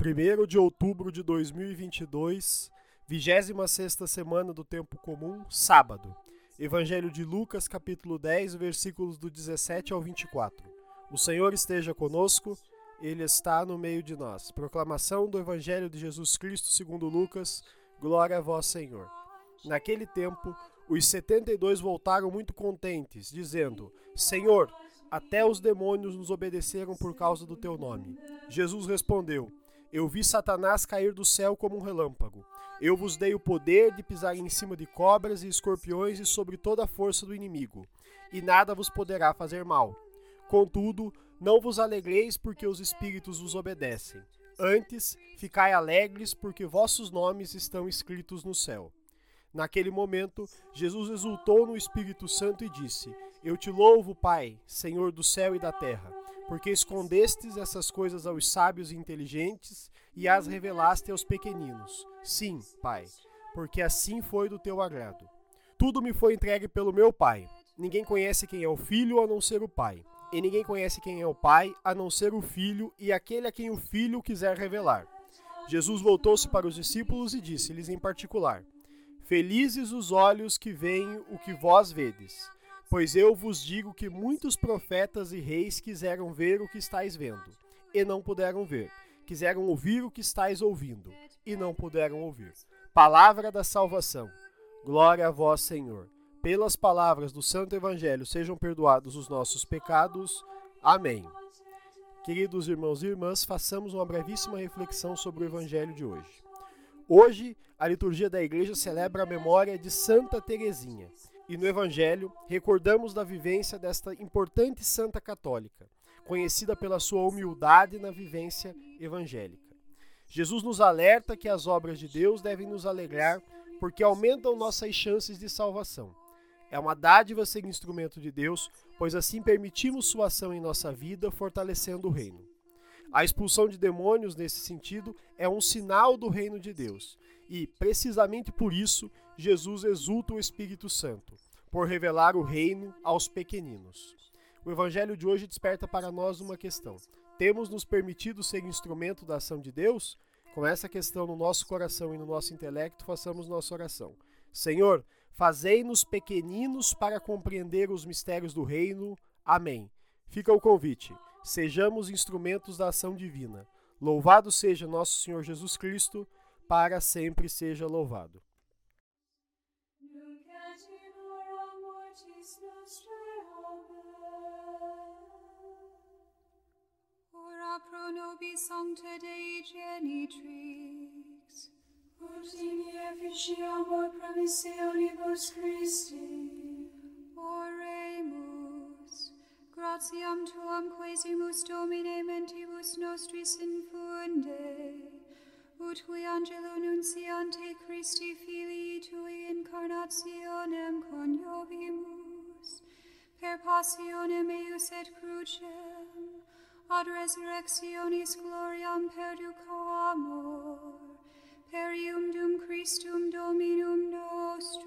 1 de outubro de 2022, 26ª semana do tempo comum, sábado. Evangelho de Lucas, capítulo 10, versículos do 17 ao 24. O Senhor esteja conosco, ele está no meio de nós. Proclamação do Evangelho de Jesus Cristo, segundo Lucas. Glória a vós, Senhor. Naquele tempo, os setenta e dois voltaram muito contentes, dizendo: Senhor, até os demônios nos obedeceram por causa do teu nome. Jesus respondeu: Eu vi Satanás cair do céu como um relâmpago. Eu vos dei o poder de pisar em cima de cobras e escorpiões e sobre toda a força do inimigo, e nada vos poderá fazer mal. Contudo, não vos alegreis porque os espíritos vos obedecem. Antes, ficai alegres porque vossos nomes estão escritos no céu. Naquele momento, Jesus exultou no Espírito Santo e disse: Eu te louvo, Pai, Senhor do céu e da terra, porque escondestes essas coisas aos sábios e inteligentes e as revelaste aos pequeninos. Sim, Pai, porque assim foi do teu agrado. Tudo me foi entregue pelo meu Pai. Ninguém conhece quem é o Filho a não ser o Pai. E ninguém conhece quem é o Pai a não ser o Filho e aquele a quem o Filho quiser revelar. Jesus voltou-se para os discípulos e disse-lhes em particular: Felizes os olhos que veem o que vós vedes. Pois eu vos digo que muitos profetas e reis quiseram ver o que estáis vendo, e não puderam ver. Quiseram ouvir o que estáis ouvindo, e não puderam ouvir. Palavra da salvação. Glória a vós, Senhor. Pelas palavras do Santo Evangelho sejam perdoados os nossos pecados. Amém. Queridos irmãos e irmãs, façamos uma brevíssima reflexão sobre o Evangelho de hoje. Hoje, a liturgia da igreja celebra a memória de Santa Teresinha, e no Evangelho recordamos da vivência desta importante santa católica, conhecida pela sua humildade na vivência evangélica. Jesus nos alerta que as obras de Deus devem nos alegrar porque aumentam nossas chances de salvação. É uma dádiva ser instrumento de Deus, pois assim permitimos sua ação em nossa vida, fortalecendo o reino. A expulsão de demônios, nesse sentido, é um sinal do reino de Deus. E, precisamente por isso, Jesus exulta o Espírito Santo, por revelar o reino aos pequeninos. O Evangelho de hoje desperta para nós uma questão: temos nos permitido ser instrumento da ação de Deus? Com essa questão no nosso coração e no nosso intelecto, façamos nossa oração. Senhor, fazei-nos pequeninos para compreender os mistérios do reino. Amém. Fica o convite sejamos instrumentos da ação divina. Louvado seja nosso Senhor Jesus Cristo, para sempre seja louvado. Nobis sancta Dei genitrix, ut in efficiamur promissionibus Christi, oremus. Gratiam tuam quesimus Domine mentibus nostris infunde, ut qui angelo nunciante Christi Filii Tui incarnationem coniovimus, per passionem eius et crucem, ad resurrectionis gloriam perducamur, per ium dum Christum Dominum nostrum.